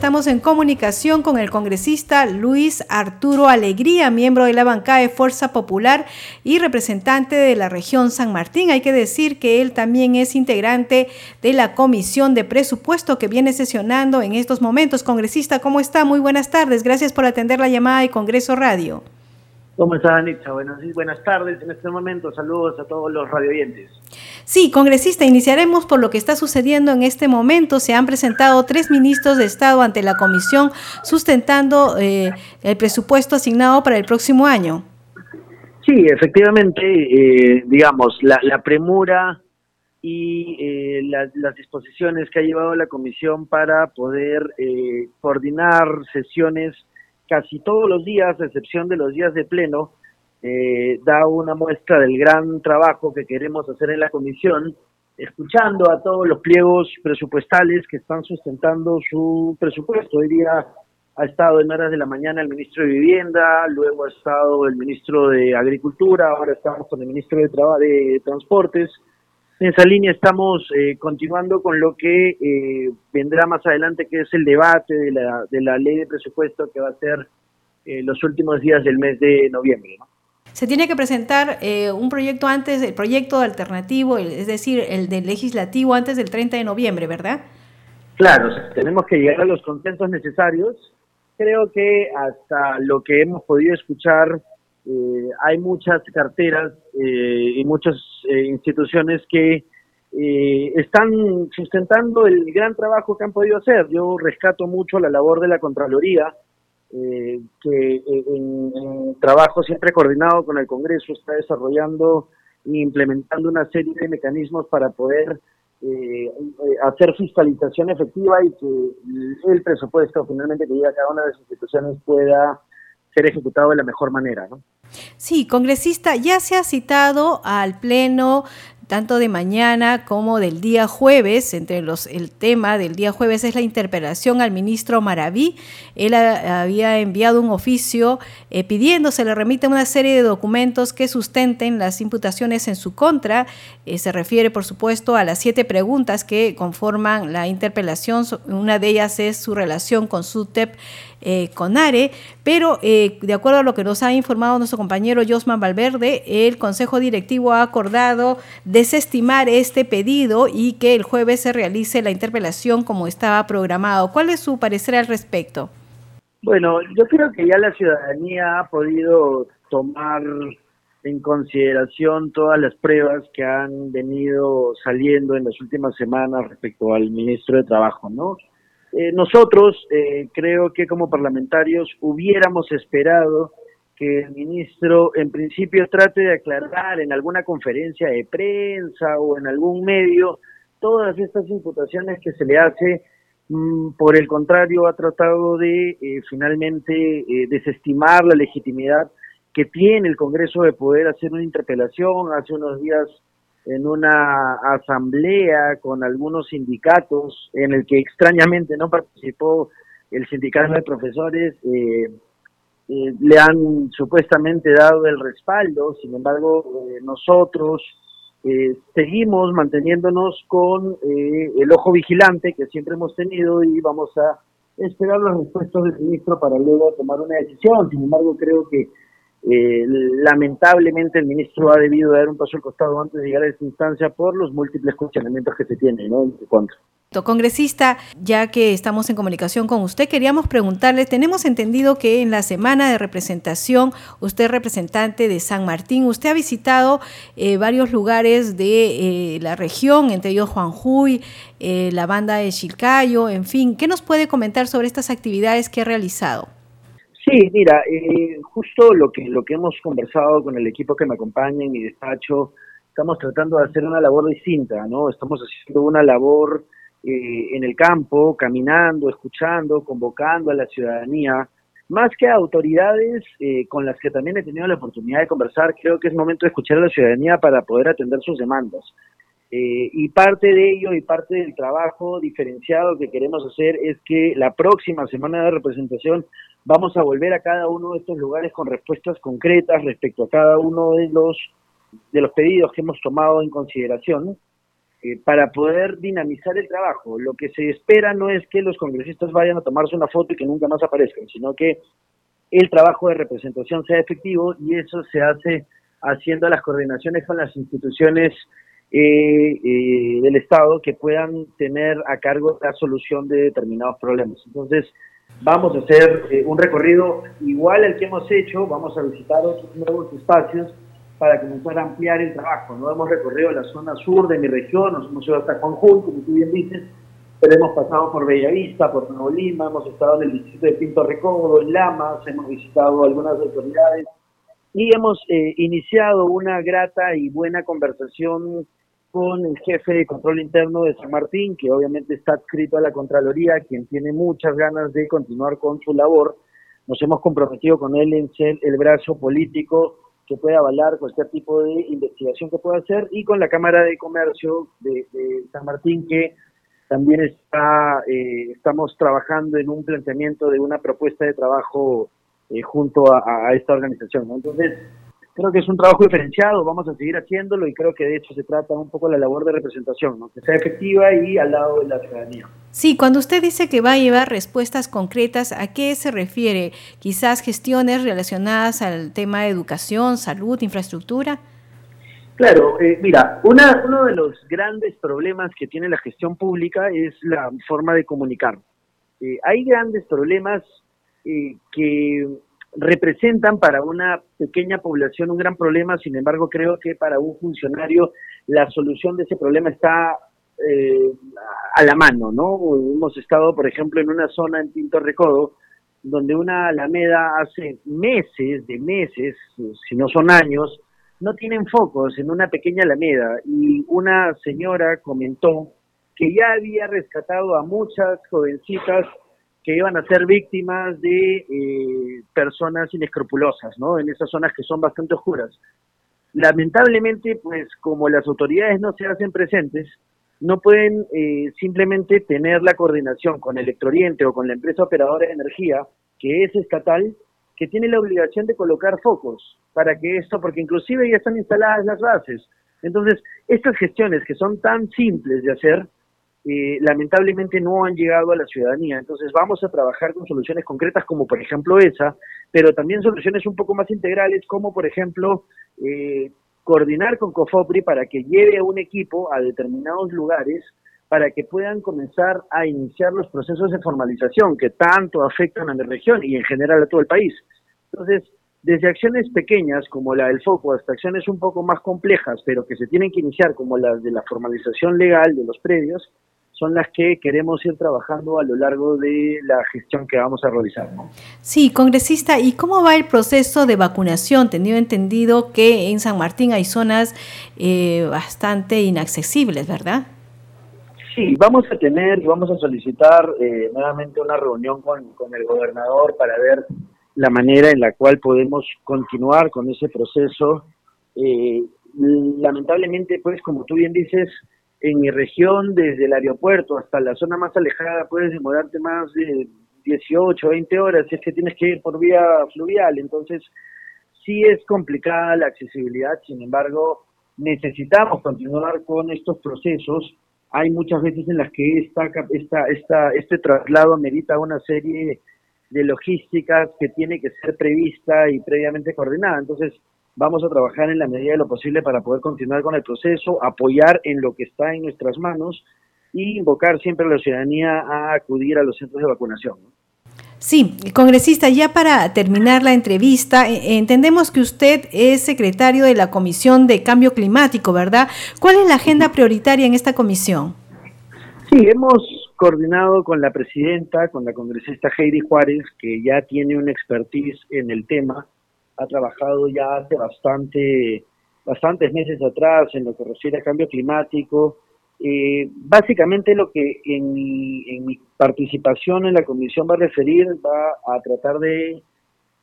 estamos en comunicación con el congresista Luis Arturo Alegría, miembro de la bancada de Fuerza Popular y representante de la región San Martín. Hay que decir que él también es integrante de la Comisión de Presupuesto que viene sesionando en estos momentos. Congresista, ¿cómo está? Muy buenas tardes. Gracias por atender la llamada de Congreso Radio. ¿Cómo está, Anitza? Buenas, buenas tardes en este momento. Saludos a todos los radioyentes. Sí, congresista, iniciaremos por lo que está sucediendo en este momento. Se han presentado tres ministros de Estado ante la Comisión sustentando eh, el presupuesto asignado para el próximo año. Sí, efectivamente, eh, digamos, la, premura y eh, las disposiciones que ha llevado la Comisión para poder coordinar sesiones casi todos los días, a excepción de los días de pleno, eh, da una muestra del gran trabajo que queremos hacer en la comisión, escuchando a todos los pliegos presupuestales que están sustentando su presupuesto. Hoy día ha estado en horas de la mañana el ministro de Vivienda, luego ha estado el ministro de Agricultura, ahora estamos con el ministro de, de Transportes, en esa línea estamos eh, continuando con lo que eh, vendrá más adelante, que es el debate de la, de la ley de presupuesto que va a ser eh, los últimos días del mes de noviembre. Se tiene que presentar un proyecto antes, el proyecto alternativo, es decir, el del legislativo antes del 30 de noviembre, ¿verdad? Claro, tenemos que llegar a los consensos necesarios. Creo que hasta lo que hemos podido escuchar eh, hay muchas carteras eh, y muchas eh, instituciones que están sustentando el gran trabajo que han podido hacer. Yo rescato mucho la labor de la Contraloría, que en, trabajo siempre coordinado con el Congreso está desarrollando e implementando una serie de mecanismos para poder hacer fiscalización efectiva y que el presupuesto finalmente que llega a cada una de las instituciones pueda ser ejecutado de la mejor manera. ¿no? Sí, congresista, ya se ha citado al Pleno tanto de mañana como del día jueves. Entre los, el tema del día jueves es la interpelación al ministro Maraví. Él había enviado un oficio eh, pidiendo se le remite una serie de documentos que sustenten las imputaciones en su contra. Eh, se refiere, por supuesto, a las siete preguntas que conforman la interpelación. Una de ellas es su relación con SUTEP eh, CONARE, pero eh, de acuerdo a lo que nos ha informado nuestro compañero Josman Valverde, el Consejo Directivo ha acordado desestimar este pedido y que el jueves se realice la interpelación como estaba programado. ¿Cuál es su parecer al respecto? Bueno, yo creo que ya la ciudadanía ha podido tomar en consideración todas las pruebas que han venido saliendo en las últimas semanas respecto al ministro de Trabajo, ¿no? Eh, nosotros eh, creo que como parlamentarios hubiéramos esperado que el ministro en principio trate de aclarar en alguna conferencia de prensa o en algún medio todas estas imputaciones que se le hace. Mm, por el contrario, ha tratado de eh, finalmente desestimar la legitimidad que tiene el Congreso de poder hacer una interpelación. Hace unos días en una asamblea con algunos sindicatos en el que extrañamente no participó el sindicato de profesores, eh, eh, le han supuestamente dado el respaldo, sin embargo eh, nosotros seguimos manteniéndonos con el ojo vigilante que siempre hemos tenido y vamos a esperar las respuestas del ministro para luego tomar una decisión. Sin embargo, creo que eh, lamentablemente el ministro ha debido dar un paso al costado antes de llegar a esta instancia por los múltiples cuestionamientos que se tienen, ¿no? Congresista, ya que estamos en comunicación con usted, queríamos preguntarle, tenemos entendido que en la semana de representación, usted es representante de San Martín, usted ha visitado eh, varios lugares de eh, la región, entre ellos Juanjuy, eh, la banda de Chilcayo, en fin, ¿qué nos puede comentar sobre estas actividades que ha realizado? Sí, mira, eh, justo lo que lo que hemos conversado con el equipo que me acompaña en mi despacho, estamos tratando de hacer una labor distinta, ¿no? Estamos haciendo una labor eh, en el campo, caminando, escuchando, convocando a la ciudadanía, más que a autoridades eh, con las que también he tenido la oportunidad de conversar, creo que es momento de escuchar a la ciudadanía para poder atender sus demandas. Y parte de ello y parte del trabajo diferenciado que queremos hacer es que la próxima semana de representación Vamos a volver a cada uno de estos lugares con respuestas concretas respecto a cada uno de los de los pedidos que hemos tomado en consideración eh, para poder dinamizar el trabajo. Lo que se espera no es que los congresistas vayan a tomarse una foto y que nunca más aparezcan, sino que el trabajo de representación sea efectivo y eso se hace haciendo las coordinaciones con las instituciones eh, eh, del Estado que puedan tener a cargo la solución de determinados problemas. Entonces, vamos a hacer un recorrido igual al que hemos hecho, vamos a visitar otros nuevos espacios para comenzar a ampliar el trabajo. No hemos recorrido la zona sur de mi región, nos hemos ido hasta Jujuy, como tú bien dices, pero hemos pasado por Bellavista, por Nuevo Lima, hemos estado en el distrito de Pinto Recodo, en Lamas, hemos visitado algunas autoridades y hemos eh, iniciado una grata y buena conversación con el jefe de control interno de San Martín, que obviamente está adscrito a la Contraloría, quien tiene muchas ganas de continuar con su labor. Nos hemos comprometido con él en ser el brazo político que pueda avalar cualquier tipo de investigación que pueda hacer y con la Cámara de Comercio de, San Martín que también está eh, estamos trabajando en un planteamiento de una propuesta de trabajo eh, junto a, esta organización. Entonces, creo que es un trabajo diferenciado, vamos a seguir haciéndolo y creo que de hecho se trata un poco la labor de representación, ¿no? que sea efectiva y al lado de la ciudadanía. Sí, cuando usted dice que va a llevar respuestas concretas, ¿a qué se refiere? Quizás gestiones relacionadas al tema de educación, salud, infraestructura. Claro, eh, mira, una, uno de los grandes problemas que tiene la gestión pública es la forma de comunicar. Eh, hay grandes problemas eh, que representan para una pequeña población un gran problema, sin embargo creo que para un funcionario la solución de ese problema está eh, a la mano, ¿no? Hemos estado, por ejemplo, en una zona en Pinto Recodo, donde una alameda hace meses, de meses, si no son años, no tienen focos en una pequeña alameda y una señora comentó que ya había rescatado a muchas jovencitas que iban a ser víctimas de eh, personas inescrupulosas, ¿no? En esas zonas que son bastante oscuras. Lamentablemente, pues como las autoridades no se hacen presentes, no pueden eh, simplemente tener la coordinación con Electrooriente o con la empresa operadora de energía, que es estatal, que tiene la obligación de colocar focos para que esto, porque inclusive ya están instaladas las bases. Entonces, estas gestiones que son tan simples de hacer, eh, lamentablemente no han llegado a la ciudadanía. Entonces vamos a trabajar con soluciones concretas como por ejemplo esa, pero también soluciones un poco más integrales como por ejemplo eh, coordinar con COFOPRI para que lleve a un equipo a determinados lugares para que puedan comenzar a iniciar los procesos de formalización que tanto afectan a la región y en general a todo el país. Entonces, desde acciones pequeñas como la del foco hasta acciones un poco más complejas, pero que se tienen que iniciar como las de la formalización legal de los predios, son las que queremos ir trabajando a lo largo de la gestión que vamos a realizar. Sí, congresista, ¿y cómo va el proceso de vacunación? Tenido entendido que en San Martín hay zonas eh, bastante inaccesibles, ¿verdad? Sí, vamos a tener, vamos a solicitar eh, nuevamente una reunión con, con el gobernador para ver la manera en la cual podemos continuar con ese proceso. Eh, lamentablemente, pues, como tú bien dices, en mi región, desde el aeropuerto hasta la zona más alejada, puedes demorarte más de 18, 20 horas si es que tienes que ir por vía fluvial. Entonces, sí es complicada la accesibilidad, sin embargo, necesitamos continuar con estos procesos. Hay muchas veces en las que esta, esta, esta, este traslado merita una serie de logísticas que tiene que ser prevista y previamente coordinada. Entonces, Vamos a trabajar en la medida de lo posible para poder continuar con el proceso, apoyar en lo que está en nuestras manos y invocar siempre a la ciudadanía a acudir a los centros de vacunación. Sí, congresista, ya para terminar la entrevista, eh, entendemos que usted es secretario de la Comisión de Cambio Climático, ¿verdad? ¿Cuál es la agenda prioritaria en esta comisión? Sí, hemos coordinado con la presidenta, con la congresista Heidi Juárez, que ya tiene una expertise en el tema, ha trabajado ya hace bastante, bastantes meses atrás en lo que refiere a cambio climático. Básicamente lo que en mi, en mi participación en la comisión va a referir, va a tratar de,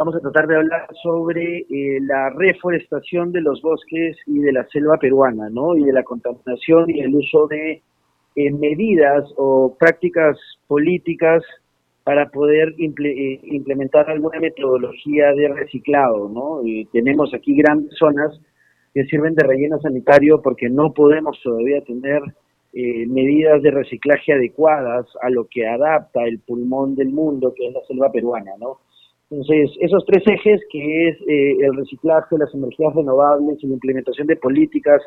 vamos a tratar de hablar sobre eh, la reforestación de los bosques y de la selva peruana, ¿no? Y de la contaminación y el uso de eh, medidas o prácticas políticas para poder eh, implementar alguna metodología de reciclado, ¿no? tenemos aquí grandes zonas que sirven de relleno sanitario porque no podemos todavía tener eh, medidas de reciclaje adecuadas a lo que adapta el pulmón del mundo, que es la selva peruana, ¿no? Entonces, esos tres ejes, que es eh, el reciclaje, las energías renovables y la implementación de políticas,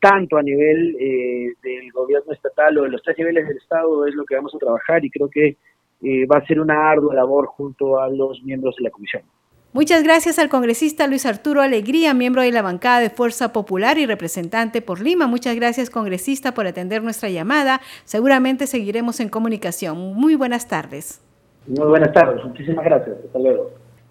tanto a nivel eh, del gobierno estatal o de los tres niveles del Estado, es lo que vamos a trabajar y creo que va a ser una ardua labor junto a los miembros de la Comisión. Muchas gracias al congresista Luis Arturo Alegría, miembro de la bancada de Fuerza Popular y representante por Lima. Muchas gracias, congresista, por atender nuestra llamada. Seguramente seguiremos en comunicación. Muy buenas tardes. Muy buenas tardes. Muchísimas gracias. Hasta luego.